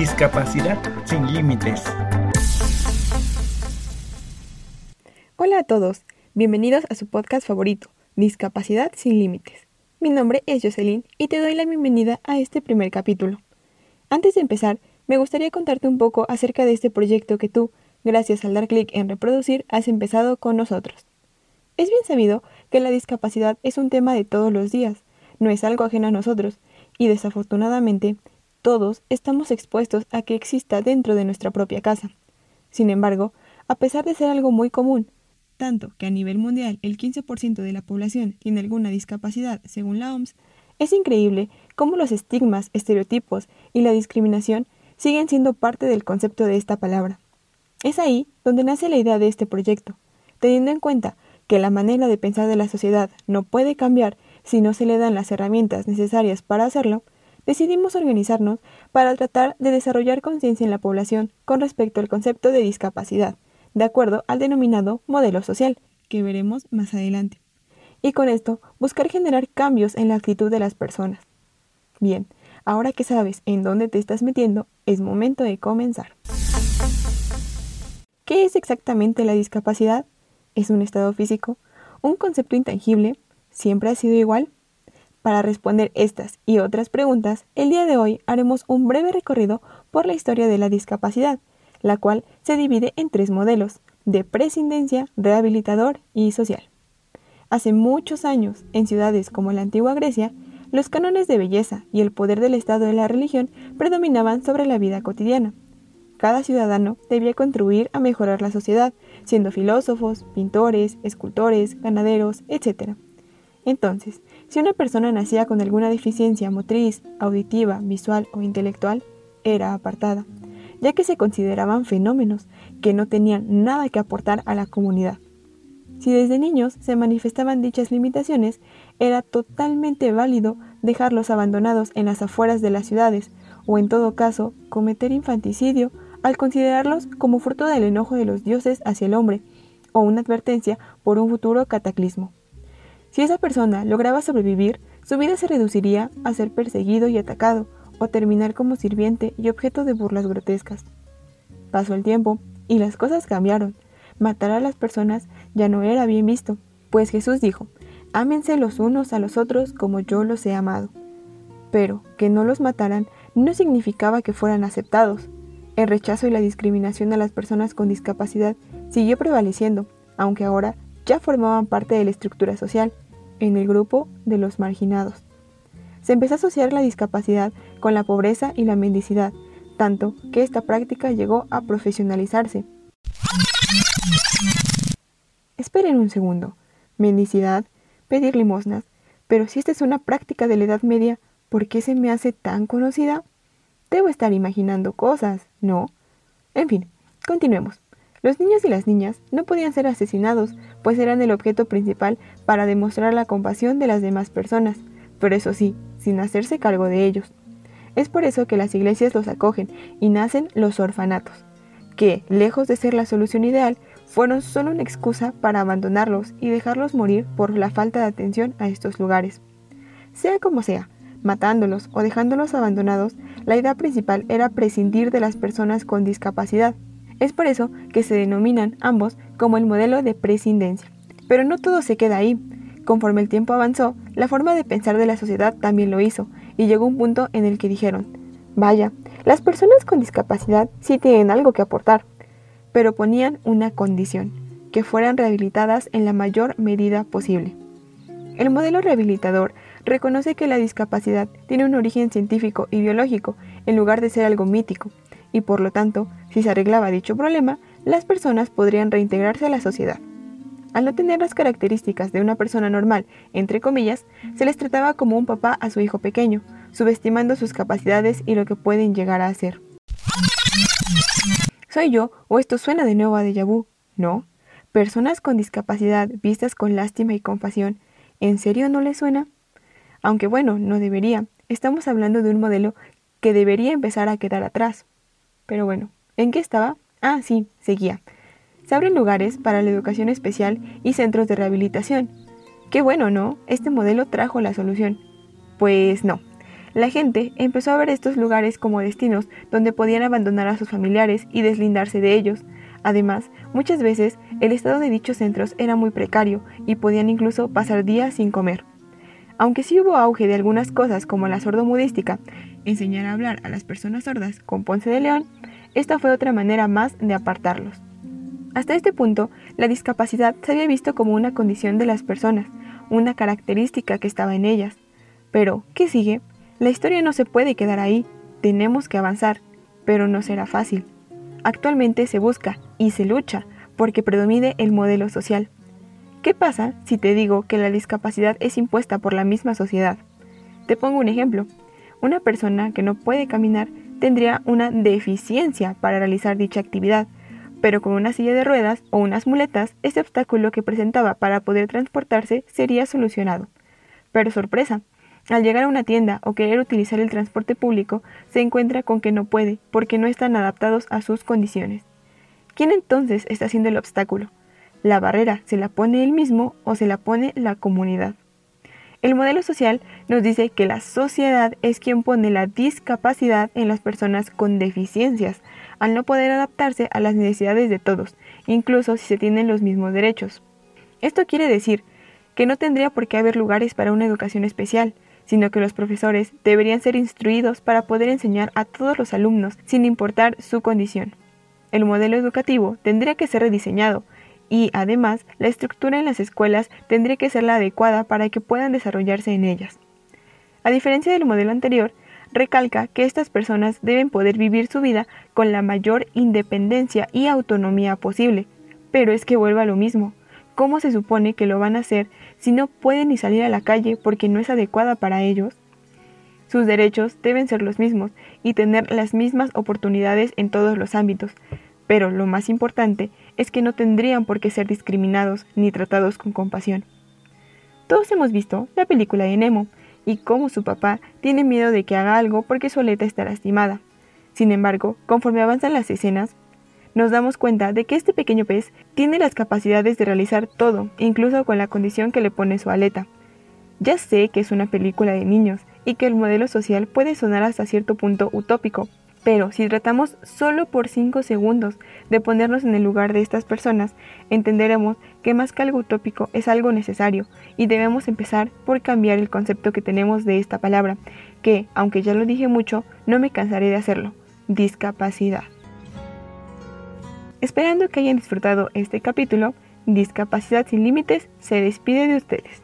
Discapacidad sin límites. Hola a todos, bienvenidos a su podcast favorito, Discapacidad sin límites. Mi nombre es Jocelyn y te doy la bienvenida a este primer capítulo. Antes de empezar, me gustaría contarte un poco acerca de este proyecto que tú, gracias al dar clic en reproducir, has empezado con nosotros. Es bien sabido que la discapacidad es un tema de todos los días, no es algo ajeno a nosotros, y desafortunadamente todos estamos expuestos a que exista dentro de nuestra propia casa. Sin embargo, a pesar de ser algo muy común, tanto que a nivel mundial el 15% de la población tiene alguna discapacidad, según la OMS, es increíble cómo los estigmas, estereotipos y la discriminación siguen siendo parte del concepto de esta palabra. Es ahí donde nace la idea de este proyecto, teniendo en cuenta que la manera de pensar de la sociedad no puede cambiar si no se le dan las herramientas necesarias para hacerlo, decidimos organizarnos para tratar de desarrollar conciencia en la población con respecto al concepto de discapacidad, de acuerdo al denominado modelo social, que veremos más adelante. Y con esto, buscar generar cambios en la actitud de las personas. Bien, ahora que sabes en dónde te estás metiendo, es momento de comenzar. ¿Qué es exactamente la discapacidad? ¿Es un estado físico? ¿Un concepto intangible? ¿Siempre ha sido igual? Para responder estas y otras preguntas, el día de hoy haremos un breve recorrido por la historia de la discapacidad, la cual se divide en tres modelos, de prescindencia, rehabilitador y social. Hace muchos años, en ciudades como la antigua Grecia, los cánones de belleza y el poder del Estado de la religión predominaban sobre la vida cotidiana. Cada ciudadano debía contribuir a mejorar la sociedad, siendo filósofos, pintores, escultores, ganaderos, etc. Entonces, si una persona nacía con alguna deficiencia motriz, auditiva, visual o intelectual, era apartada, ya que se consideraban fenómenos que no tenían nada que aportar a la comunidad. Si desde niños se manifestaban dichas limitaciones, era totalmente válido dejarlos abandonados en las afueras de las ciudades, o en todo caso, cometer infanticidio al considerarlos como fruto del enojo de los dioses hacia el hombre, o una advertencia por un futuro cataclismo. Si esa persona lograba sobrevivir, su vida se reduciría a ser perseguido y atacado, o terminar como sirviente y objeto de burlas grotescas. Pasó el tiempo y las cosas cambiaron. Matar a las personas ya no era bien visto, pues Jesús dijo, ámense los unos a los otros como yo los he amado. Pero que no los mataran no significaba que fueran aceptados. El rechazo y la discriminación a las personas con discapacidad siguió prevaleciendo, aunque ahora ya formaban parte de la estructura social, en el grupo de los marginados. Se empezó a asociar la discapacidad con la pobreza y la mendicidad, tanto que esta práctica llegó a profesionalizarse. Esperen un segundo. Mendicidad, pedir limosnas. Pero si esta es una práctica de la Edad Media, ¿por qué se me hace tan conocida? Debo estar imaginando cosas, ¿no? En fin, continuemos. Los niños y las niñas no podían ser asesinados, pues eran el objeto principal para demostrar la compasión de las demás personas, pero eso sí, sin hacerse cargo de ellos. Es por eso que las iglesias los acogen y nacen los orfanatos, que, lejos de ser la solución ideal, fueron solo una excusa para abandonarlos y dejarlos morir por la falta de atención a estos lugares. Sea como sea, matándolos o dejándolos abandonados, la idea principal era prescindir de las personas con discapacidad, es por eso que se denominan ambos como el modelo de prescindencia. Pero no todo se queda ahí. Conforme el tiempo avanzó, la forma de pensar de la sociedad también lo hizo, y llegó un punto en el que dijeron, vaya, las personas con discapacidad sí tienen algo que aportar, pero ponían una condición, que fueran rehabilitadas en la mayor medida posible. El modelo rehabilitador reconoce que la discapacidad tiene un origen científico y biológico en lugar de ser algo mítico, y por lo tanto, si se arreglaba dicho problema, las personas podrían reintegrarse a la sociedad. Al no tener las características de una persona normal, entre comillas, se les trataba como un papá a su hijo pequeño, subestimando sus capacidades y lo que pueden llegar a hacer. ¿Soy yo o esto suena de nuevo a déjà vu? No. Personas con discapacidad vistas con lástima y compasión, ¿en serio no les suena? Aunque bueno, no debería. Estamos hablando de un modelo que debería empezar a quedar atrás. Pero bueno, ¿en qué estaba? Ah, sí, seguía. Se abren lugares para la educación especial y centros de rehabilitación. Qué bueno, ¿no? Este modelo trajo la solución. Pues no. La gente empezó a ver estos lugares como destinos donde podían abandonar a sus familiares y deslindarse de ellos. Además, muchas veces el estado de dichos centros era muy precario y podían incluso pasar días sin comer. Aunque sí hubo auge de algunas cosas como la sordomudística, enseñar a hablar a las personas sordas con Ponce de León, esta fue otra manera más de apartarlos. Hasta este punto, la discapacidad se había visto como una condición de las personas, una característica que estaba en ellas. Pero, ¿qué sigue? La historia no se puede quedar ahí, tenemos que avanzar, pero no será fácil. Actualmente se busca y se lucha porque predomine el modelo social. ¿Qué pasa si te digo que la discapacidad es impuesta por la misma sociedad? Te pongo un ejemplo. Una persona que no puede caminar tendría una deficiencia para realizar dicha actividad, pero con una silla de ruedas o unas muletas, ese obstáculo que presentaba para poder transportarse sería solucionado. Pero sorpresa, al llegar a una tienda o querer utilizar el transporte público, se encuentra con que no puede, porque no están adaptados a sus condiciones. ¿Quién entonces está haciendo el obstáculo? La barrera se la pone él mismo o se la pone la comunidad. El modelo social nos dice que la sociedad es quien pone la discapacidad en las personas con deficiencias, al no poder adaptarse a las necesidades de todos, incluso si se tienen los mismos derechos. Esto quiere decir que no tendría por qué haber lugares para una educación especial, sino que los profesores deberían ser instruidos para poder enseñar a todos los alumnos sin importar su condición. El modelo educativo tendría que ser rediseñado, y además la estructura en las escuelas tendría que ser la adecuada para que puedan desarrollarse en ellas. A diferencia del modelo anterior, recalca que estas personas deben poder vivir su vida con la mayor independencia y autonomía posible. Pero es que vuelve a lo mismo. ¿Cómo se supone que lo van a hacer si no pueden ni salir a la calle porque no es adecuada para ellos? Sus derechos deben ser los mismos y tener las mismas oportunidades en todos los ámbitos, pero lo más importante es que no tendrían por qué ser discriminados ni tratados con compasión. Todos hemos visto la película de Nemo y cómo su papá tiene miedo de que haga algo porque su aleta está lastimada. Sin embargo, conforme avanzan las escenas, nos damos cuenta de que este pequeño pez tiene las capacidades de realizar todo, incluso con la condición que le pone su aleta. Ya sé que es una película de niños y que el modelo social puede sonar hasta cierto punto utópico, pero si tratamos solo por 5 segundos de ponernos en el lugar de estas personas, entenderemos que más que algo utópico es algo necesario y debemos empezar por cambiar el concepto que tenemos de esta palabra, que, aunque ya lo dije mucho, no me cansaré de hacerlo, discapacidad. Esperando que hayan disfrutado este capítulo, Discapacidad sin Límites se despide de ustedes.